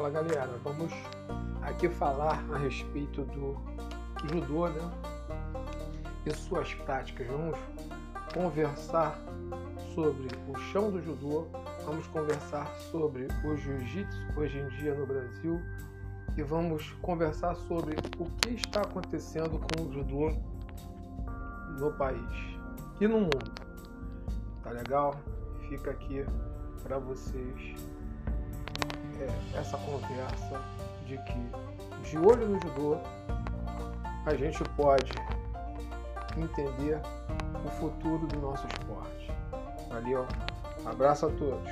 Fala galera, vamos aqui falar a respeito do judô né? e suas práticas. Vamos conversar sobre o chão do judô, vamos conversar sobre o jiu-jitsu hoje em dia no Brasil e vamos conversar sobre o que está acontecendo com o judô no país e no mundo. Tá legal? Fica aqui para vocês essa conversa de que de olho no judô a gente pode entender o futuro do nosso esporte. Valeu, abraço a todos.